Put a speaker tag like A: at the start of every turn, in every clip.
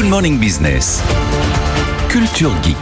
A: Good Morning Business. Culture Geek.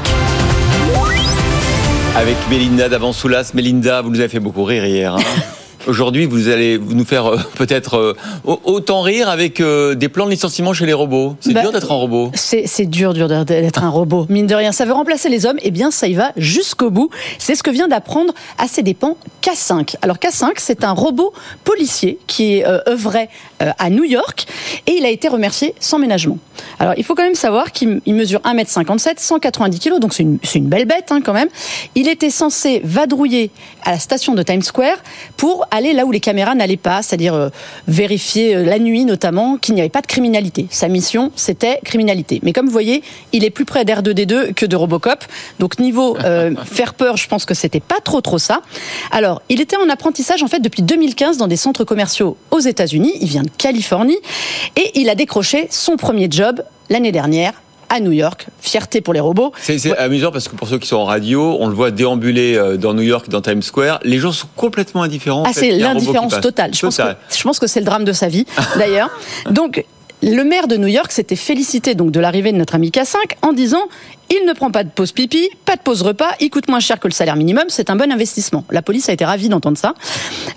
B: Avec Mélinda d'Avansoulas. Mélinda, vous nous avez fait beaucoup rire hier. hein. Aujourd'hui, vous allez nous faire euh, peut-être euh, au- autant rire avec euh, des plans de licenciement chez les robots. C'est
C: Bah,
B: dur d'être un robot.
C: C'est dur, dur d'être- d'être un robot. Mine de rien, ça veut remplacer les hommes. Eh bien, ça y va jusqu'au bout. C'est ce que vient d'apprendre à ses dépens K5. Alors, K5, c'est un robot policier qui euh, œuvrait euh, à New York et il a été remercié sans ménagement. Alors, il faut quand même savoir qu'il il mesure 1m57, 190 kg, donc c'est une, c'est une belle bête hein, quand même. Il était censé vadrouiller à la station de Times Square pour aller là où les caméras n'allaient pas, c'est-à-dire euh, vérifier euh, la nuit notamment qu'il n'y avait pas de criminalité. Sa mission, c'était criminalité. Mais comme vous voyez, il est plus près d'R2D2 que de Robocop. Donc niveau euh, faire peur, je pense que c'était pas trop trop ça. Alors, il était en apprentissage en fait depuis 2015 dans des centres commerciaux aux États-Unis. Il vient de Californie et il a décroché son premier job l'année dernière à New York. Fierté pour les robots.
B: C'est amusant parce que pour ceux qui sont en radio, on le voit déambuler euh, dans New York, dans Times Square. Les gens sont complètement indifférents. en
C: Ah, c'est l'indifférence totale. Je pense, que,
B: Total.
C: je pense que c'est le drame de sa vie, d'ailleurs. Donc, le maire de New York s'était félicité donc de l'arrivée de notre ami K5 en disant il ne prend pas de pause pipi, pas de pause repas, il coûte moins cher que le salaire minimum, c'est un bon investissement. La police a été ravie d'entendre ça.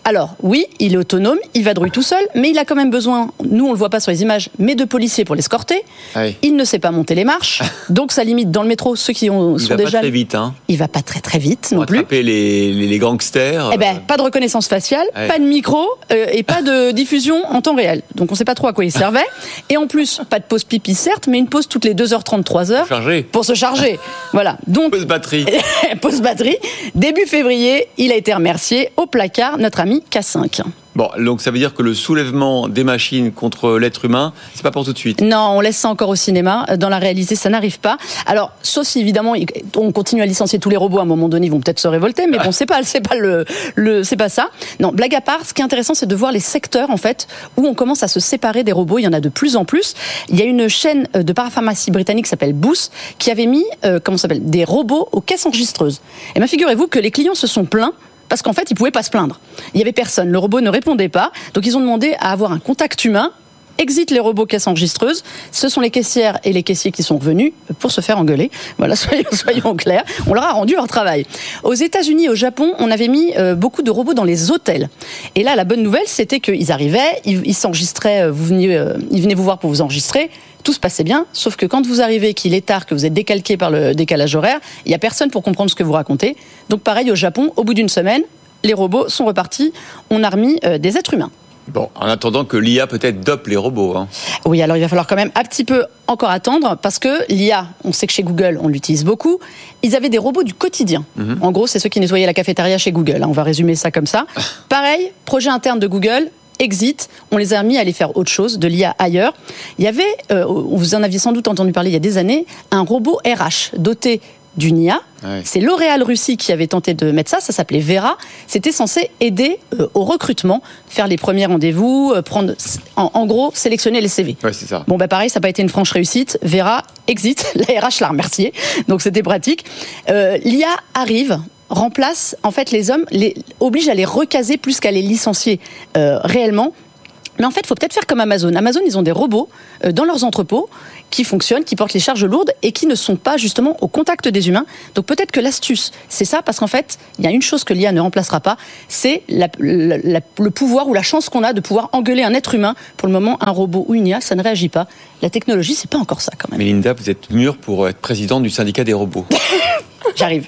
C: Alors, oui, il est autonome, il vadrouille tout seul, mais il a quand même besoin, nous on le voit pas sur les images, mais de policiers pour l'escorter.
B: Ah oui.
C: Il ne sait pas monter les marches, donc ça limite dans le métro ceux qui ont,
B: Il
C: sont
B: va pas
C: déjà.
B: très vite, hein.
C: Il va pas très très vite
B: Pour
C: non plus.
B: les, les, les gangsters.
C: Eh ben,
B: euh,
C: pas de reconnaissance faciale,
B: Ouais.
C: pas de micro euh, et pas de diffusion en temps réel. Donc on sait pas trop à quoi il servait. Et en plus, pas de pause pipi certes, mais une pause toutes les 2h30, 3h
B: chargé.
C: pour se charger. Voilà. Donc
B: Pause batterie.
C: pause batterie. Début février, il a été remercié au placard notre ami K5.
B: Bon, donc ça veut dire que le soulèvement des machines contre l'être humain, c'est pas pour tout de suite.
C: Non, on laisse ça encore au cinéma. Dans la réalité, ça n'arrive pas. Alors, sauf si évidemment, on continue à licencier tous les robots. À un moment donné, ils vont peut-être se révolter, mais bon, c'est pas, c'est pas le, le, c'est pas ça. Non, blague à part, ce qui est intéressant, c'est de voir les secteurs en fait où on commence à se séparer des robots. Il y en a de plus en plus. Il y a une chaîne euh, de parapharmacie britannique qui s'appelle Booth qui avait mis, euh, comment s'appelle, des robots aux caisses enregistreuses. Et bien, figurez-vous que les clients se sont plaints parce qu'en fait, ils pouvaient pas se plaindre. Il y avait personne, le robot ne répondait pas, donc ils ont demandé à avoir un contact humain. Exit les robots caisses enregistreuses. Ce sont les caissières et les caissiers qui sont revenus pour se faire engueuler. Voilà, soyons, clairs. On leur a rendu leur travail. Aux États-Unis, au Japon, on avait mis euh, beaucoup de robots dans les hôtels. Et là, la bonne nouvelle, c'était qu'ils arrivaient, ils s'enregistraient, euh, vous veniez, euh, ils venaient vous voir pour vous enregistrer. Tout se passait bien, sauf que quand vous arrivez, qu'il est tard, que vous êtes décalqué par le décalage horaire, il n'y a personne pour comprendre ce que vous racontez. Donc pareil au Japon, au bout d'une semaine, les robots sont repartis. On a remis des êtres humains.
B: Bon, en attendant que l'IA peut-être dope les robots. Hein.
C: Oui, alors il va falloir quand même un petit peu encore attendre parce que l'IA, on sait que chez Google, on l'utilise beaucoup. Ils avaient des robots du quotidien. En gros, c'est ceux qui nettoyaient la cafétéria chez Google. hein. On va résumer ça comme ça. Pareil, projet interne de Google. Exit, on les a mis à aller faire autre chose, de l'IA ailleurs. Il y avait, euh, vous en aviez sans doute entendu parler il y a des années, un robot RH doté d'une IA.
B: Ouais.
C: C'est L'Oréal Russie qui avait tenté de mettre ça, ça s'appelait Vera. C'était censé aider euh, au recrutement, faire les premiers rendez-vous, euh, prendre, en, en gros, sélectionner les CV.
B: Ouais, c'est ça.
C: Bon, bah pareil, ça n'a pas été une franche réussite. Vera, exit, la RH l'a remercié, donc c'était pratique. Euh, L'IA arrive remplace en fait les hommes, les oblige à les recaser plus qu'à les licencier réellement. Mais en fait, il faut peut-être faire comme Amazon. Amazon, ils ont des robots euh, dans leurs entrepôts qui fonctionnent, qui portent les charges lourdes et qui ne sont pas justement au contact des humains. Donc peut-être que l'astuce, c'est ça, parce qu'en fait, il y a une chose que l'IA ne remplacera pas, c'est la- la- la- le pouvoir ou la chance qu'on a de pouvoir engueuler un être humain. Pour le moment, un robot ou une IA, ça ne réagit pas. La technologie, c'est pas encore ça quand même.
B: Mélinda, vous êtes mûre pour être présidente du syndicat des robots.
C: J'arrive.